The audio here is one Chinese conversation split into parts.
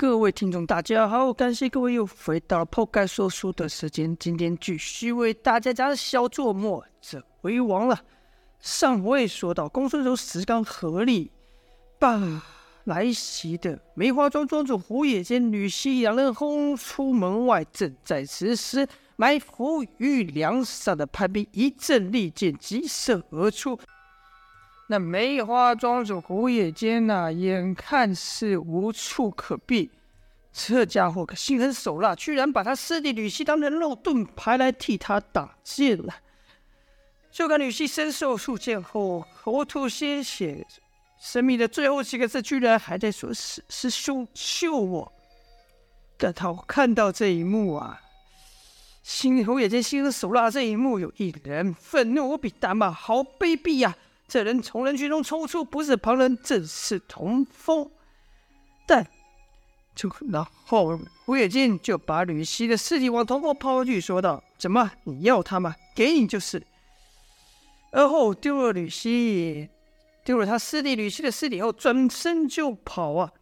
各位听众，大家好，感谢各位又回到了破盖说书的时间。今天继续为大家讲小作末者为王了。上回说到，公孙仇、石刚合力把来袭的梅花庄庄主胡野间、吕西两人轰出门外。正在此时，埋伏于梁上的叛兵一阵利箭急射而出。那梅花庄主胡野间呐、啊，眼看是无处可避，这家伙可心狠手辣，居然把他师弟吕西当成肉盾牌来替他挡箭了。就看吕西身受数箭后，口吐鲜血，生命的最后几个字居然还在说：“师师兄救我！”但他看到这一幕啊，心胡野间心狠手辣这一幕，有一人愤怒无比，大骂：“好卑鄙呀、啊！”这人从人群中冲出，不是旁人，正是童风。但就然后胡野间就把吕西的尸体往童风抛去，说道：“怎么，你要他吗？给你就是。”而后丢了吕西，丢了他师弟吕西的尸体后，转身就跑啊！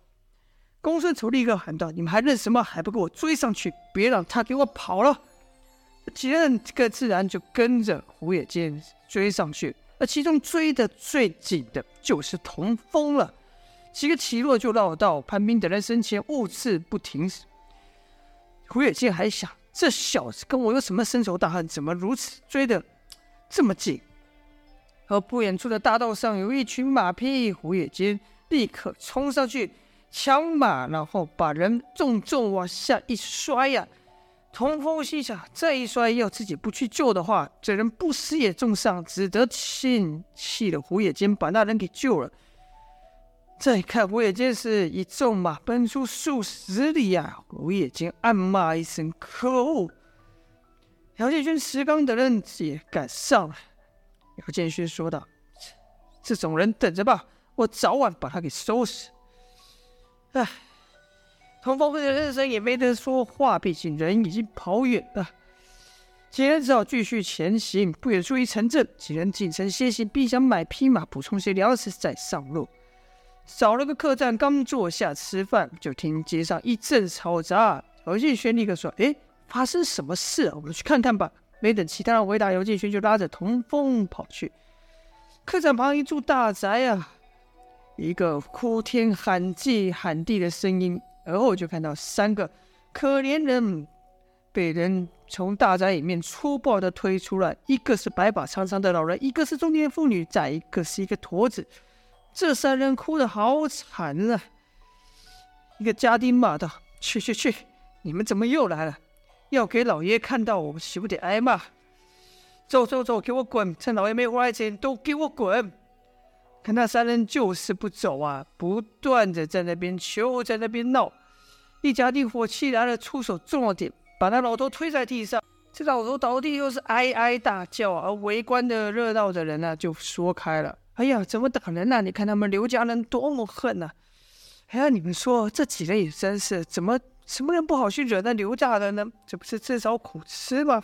公孙丑立刻喊道：“你们还认什么？还不给我追上去！别让他给我跑了！”几人个自然就跟着胡野间追上去。而其中追得最紧的就是童风了，几个起落就绕到潘斌等人身前，兀自不停。胡野间还想，这小子跟我有什么深仇大恨？怎么如此追得这么紧？而不远处的大道上有一群马匹，胡野间立刻冲上去抢马，然后把人重重往下一摔呀、童风心想：这一摔，要自己不去救的话，这人不死也重伤，只得庆气的胡野间把那人给救了。再看胡野间是一纵马奔出数十里呀、胡野间暗骂一声：“可恶！”姚建勋、石刚等人也赶上了。姚建勋说道：“这种人等着吧，我早晚把他给收拾。”哎。童风和人生也没得说话，毕竟人已经跑远了。几人只好继续前行。不远处一城镇，几人进城歇息，并想买匹马，补充些粮食再上路。找了个客栈，刚坐下吃饭，就听街上一阵嘈杂。姚建轩立刻说：“哎，发生什么事啊？我们去看看吧。”没等其他人回答，尤建轩就拉着童风跑去。客栈旁一处大宅啊，一个哭天喊地喊地的声音。而后就看到三个可怜人被人从大宅里面粗暴的推出来，一个是白发苍苍的老人，一个是中年妇女，再一个是一个驼子。这三人哭得好惨啊！一个家丁骂道：“去去去，你们怎么又来了？要给老爷看到我们，岂不得挨骂？走走走，给我滚！趁老爷没回来前，都给我滚！”看那三人就是不走啊，不断的在那边求，在那边闹。一家丁火气来了，出手重了点，把那老头推在地上。这老头倒地又是哀哀大叫，而围观的热闹的人呢、就说开了：“哎呀，怎么打人呢、啊？你看他们刘家人多么恨呐、啊！哎呀，你们说这几人也真是，怎么什么人不好去惹那刘家人呢？这不是自找苦吃吗？”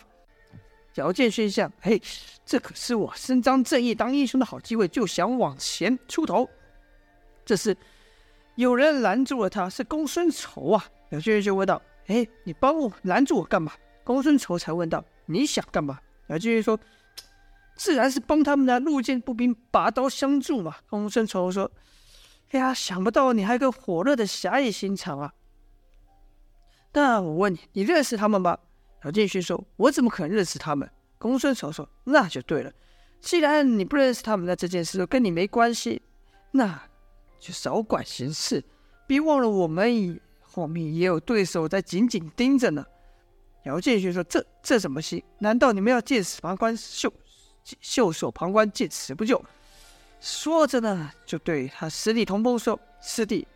姚建勋想：“嘿，这可是我伸张正义、当英雄的好机会，就想往前出头。”这时。有人拦住了他，是公孙仇啊！姚建勋就问道：“哎，你帮我拦住我干嘛？”公孙仇才问道：“你想干嘛？”姚建勋说：“自然是帮他们的路见不平，拔刀相助嘛。”公孙仇说：“哎呀，想不到你还有个火热的侠义心肠啊！那我问你，你认识他们吗？”姚建勋说：“我怎么可能认识他们？”公孙仇说：“那就对了，既然你不认识他们，那这件事跟你没关系，那……”就少管闲事，别忘了我们后面也有对手在紧紧盯着呢。姚建勋说：“这这怎么行？难道你们要见死旁观，袖袖手旁观，见死不救？”说着呢，就对他师弟童风说：“师弟，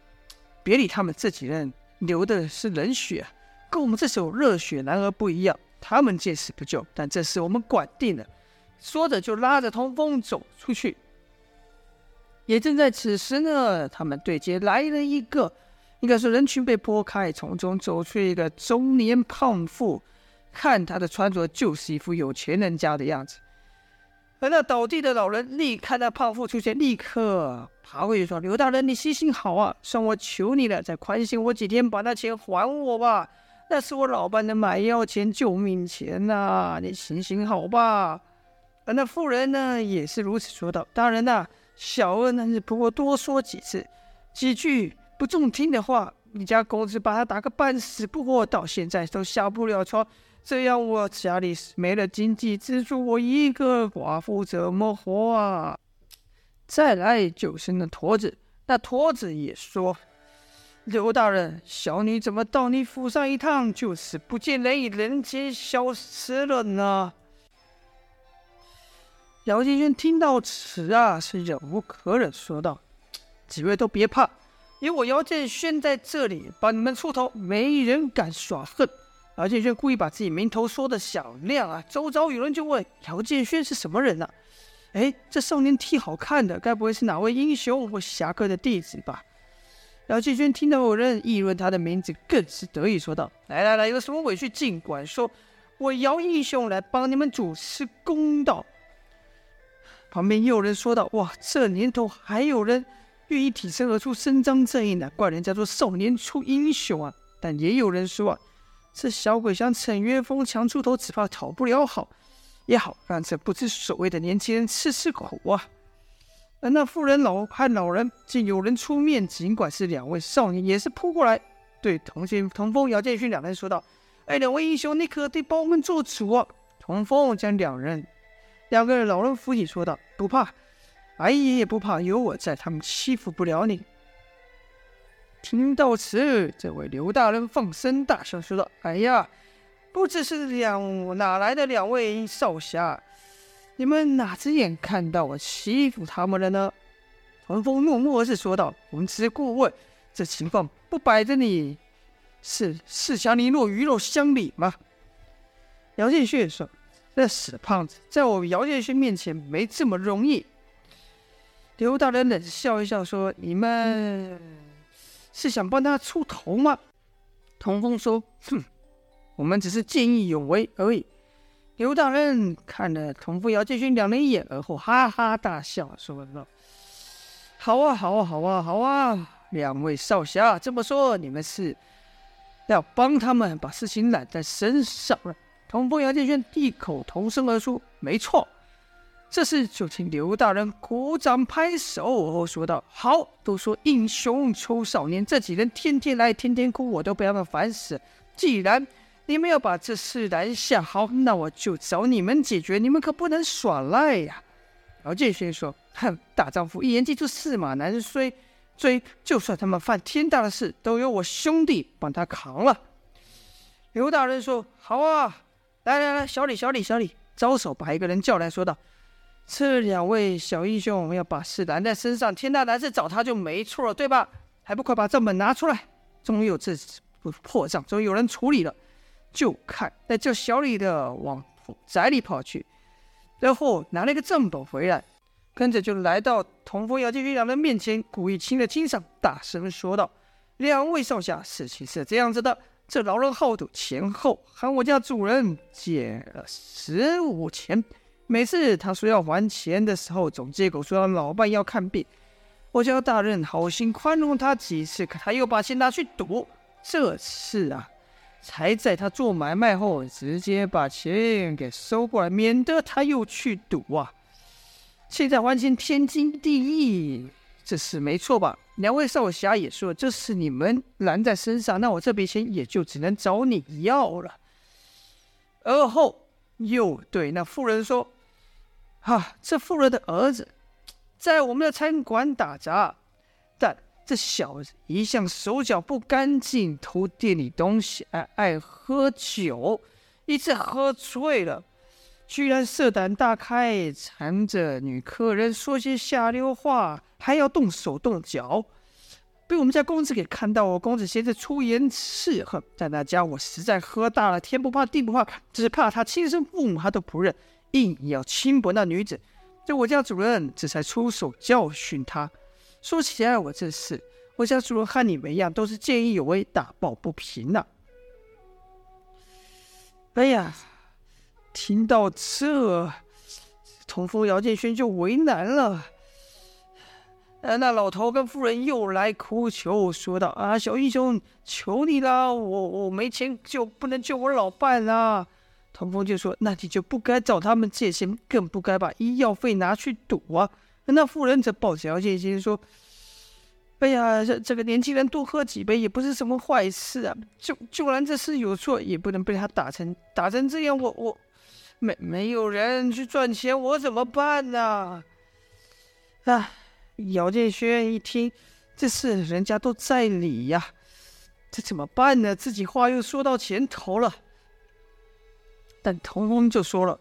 别理他们，这几人流的是冷血，跟我们这首热血男儿不一样。他们见死不救，但这事我们管定了。”说着就拉着童风走出去。也正在此时呢，他们对街来了一个，应该说人群被拨开，从中走出一个中年胖妇，看他的穿着就是一副有钱人家的样子。而那倒地的老人，立看那胖妇出现，立刻爬回去说：“刘大人，你行行好啊，算我求你了，再宽限我几天，把那钱还我吧。那是我老伴的买药钱、救命钱呐、你行行好吧。”而那妇人呢，也是如此说道：“大人呐、小儿呢是不过多说几次，几句不中听的话，你家公子把他打个半死不活，到现在都下不了床。”这样我家里没了经济支柱，我一个寡妇怎么活啊？再来就是那驼子，那驼子也说：“刘大人，小女怎么到你府上一趟，就是不见人影，人间消失了呢？”姚建轩听到此啊，是忍无可忍，说道：“几位都别怕，有我姚建轩在这里帮你们出头，没人敢耍横。”姚建轩故意把自己名头说得响亮啊！周遭有人就问：“姚建轩是什么人啊？”哎，这少年挺好看的，该不会是哪位英雄或侠客的弟子吧？姚建轩听到有人议论他的名字，更是得意，说道：“来来来，有什么委屈尽管说，我姚英雄来帮你们主持公道。”旁边又有人说道：“哇，这年头还有人愿意挺身而出，伸张正义呢，怪人家做少年出英雄啊！”但也有人说啊。这小鬼想逞冤风强出头，只怕讨不了好。也好，让这不知所谓的年轻人吃吃苦啊！而那妇人老和老人竟有人出面，尽管是两位少年，也是扑过来，对童心、童风、姚建勋两人说道：“哎，两位英雄，你可得帮我们做主啊！”童风将两人两个老人扶起，说道：“不怕，阿姨也不怕，有我在，他们欺负不了你。”听到此，这位刘大人放声大笑，说道：“哎呀，不知是两哪来的两位少侠？你们哪只眼看到我欺负他们了呢？”童风默默是说道：“我们只是过问，这情况不摆着你，是是想你落鱼肉乡里吗？”姚建勋说：“那死胖子，在我姚建勋面前没这么容易。”刘大人冷笑一笑说：“你们。”是想帮他出头吗？童风说：“哼，我们只是见义勇为而已。”刘大人看了童风、姚建勋两人一眼，而后哈哈大笑，说道：“好啊，好啊，好啊，好啊！两位少侠这么说，你们是要帮他们把事情揽在身上了？”童风、姚建轩异口同声而出：“没错。”这时，就听刘大人鼓掌拍手，后说道：“好，都说英雄出少年，这几人天天来，天天哭，我都被他们烦死。既然你们要把这事拦下，好，那我就找你们解决，你们可不能耍赖呀。”姚建轩说：“哼，大丈夫一言既出，驷马难追。追，就算他们犯天大的事，都由我兄弟帮他扛了。”刘大人说：“好啊，来来来，小李，小李，小李，招手把一个人叫来说道。”这两位小英雄要把事揽在身上，天大难事找他就没错了，对吧？还不快把账本拿出来！终于有这不破账，终于有人处理了。就看那叫小李的往宅里跑去，然后拿了一个账本回来，跟着就来到童风、姚建军两人面前，故意亲了亲上，大声说道：“两位少侠，事情是这样子的，这老人好赌，前后喊我家主人借了十五钱。”每次他说要还钱的时候，总借口说他老伴要看病。我叫大人好心宽容他几次，可他又把钱拿去赌。这次啊，才在他做买卖后，直接把钱给收过来，免得他又去赌啊。现在还钱天经地义，这是没错吧？两位少侠也说这是你们拦在身上，那我这笔钱也就只能找你要了。而后又对那妇人说。啊，这妇人的儿子在我们的餐馆打杂，但这小子一向手脚不干净，偷店里东西，爱爱喝酒，一次喝醉了，居然色胆大开，缠着女客人说些下流话，还要动手动脚，被我们家公子给看到，公子现在出言斥喝，但那家伙实在喝大了，天不怕地不怕，只怕他亲生父母他都不认。硬要轻薄那女子，这我家主人这才出手教训他。说起来，我这事，我家主人和你们一样，都是见义勇为，打抱不平呐、哎呀，听到这，童风、姚建轩就为难了。呃，那老头跟夫人又来哭求说道：“啊，小英雄，求你了，我我没钱就，不能救我老伴啊。”童风就说：“那你就不该找他们借钱，更不该把医药费拿去赌啊。”那妇人则抱着姚建轩说：“哎呀，这这个年轻人多喝几杯也不是什么坏事啊。就就然这事有错，也不能被他打成打成这样。我我没没有人去赚钱，我怎么办呢？啊！”姚建轩一听，这事人家都在理呀，这怎么办呢？自己话又说到前头了。但童风就说了：“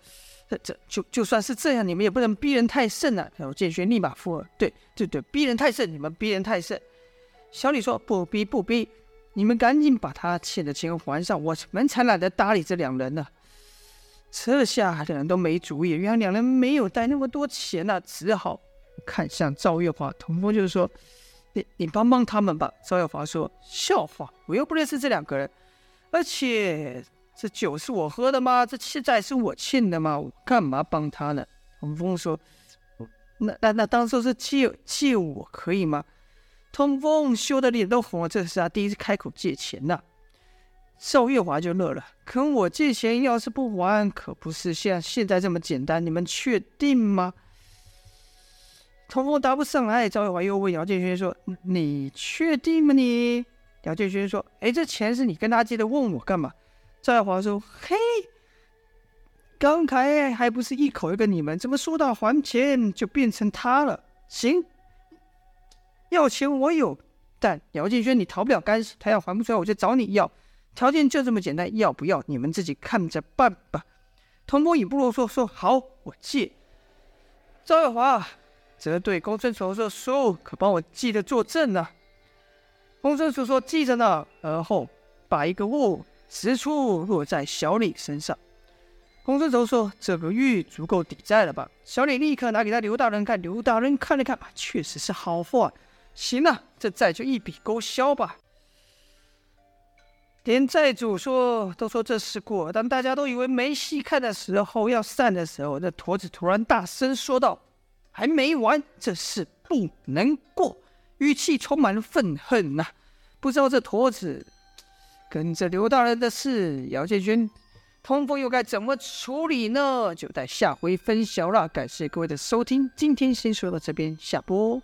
这这就就算是这样，你们也不能逼人太甚啊！”姚建轩立马附和：“对对对，逼人太甚，你们逼人太甚。”小李说：“不逼不逼，你们赶紧把他欠的钱还上，我们才懒得搭理这两人呢。”这下两人都没主意，原来两人没有带那么多钱呐、只好。看向赵月华，童风就是说：“你你帮帮他们吧。”赵月华说：“笑话，我又不认识这两个人，而且这酒是我喝的吗？这欠债是我欠的吗？我干嘛帮他呢？”童风说：“那那那当初是借借我可以吗？”童风羞得脸都红了，这是他第一次开口借钱呐。赵月华就乐了：“跟我借钱要是不还，可不是像现在这么简单。你们确定吗？”童风答不上来，赵月华又问姚建轩说：“你确定吗？”你姚建轩说：“哎，这钱是你跟他借的，问我干嘛？”赵月华说：“嘿，刚才还不是一口一个你们，怎么说到还钱就变成他了？行，要钱我有，但姚建轩你逃不了干系，他要还不出来，我就找你要，条件就这么简单，要不要你们自己看着办吧。”童风也不啰嗦，说：“好，我借。”赵月华。则对公孙丑说：“叔，可帮我记得作证呢、啊。”公孙丑说：“记着呢。”而后把一个物掷出，落在小李身上。公孙丑说：“这个玉足够抵债了吧？”小李立刻拿给他刘大人看，刘大人看了看，确实是好货。行了，这债就一笔勾销吧。连债主说都说这事过，当大家都以为没戏看的时候，要散的时候，那驼子突然大声说道。还没完，这事不能过，语气充满愤恨呐、不知道这驼子跟着刘大人的事，姚建军、通风又该怎么处理呢？就待下回分晓了。感谢各位的收听，今天先说到这边，下播。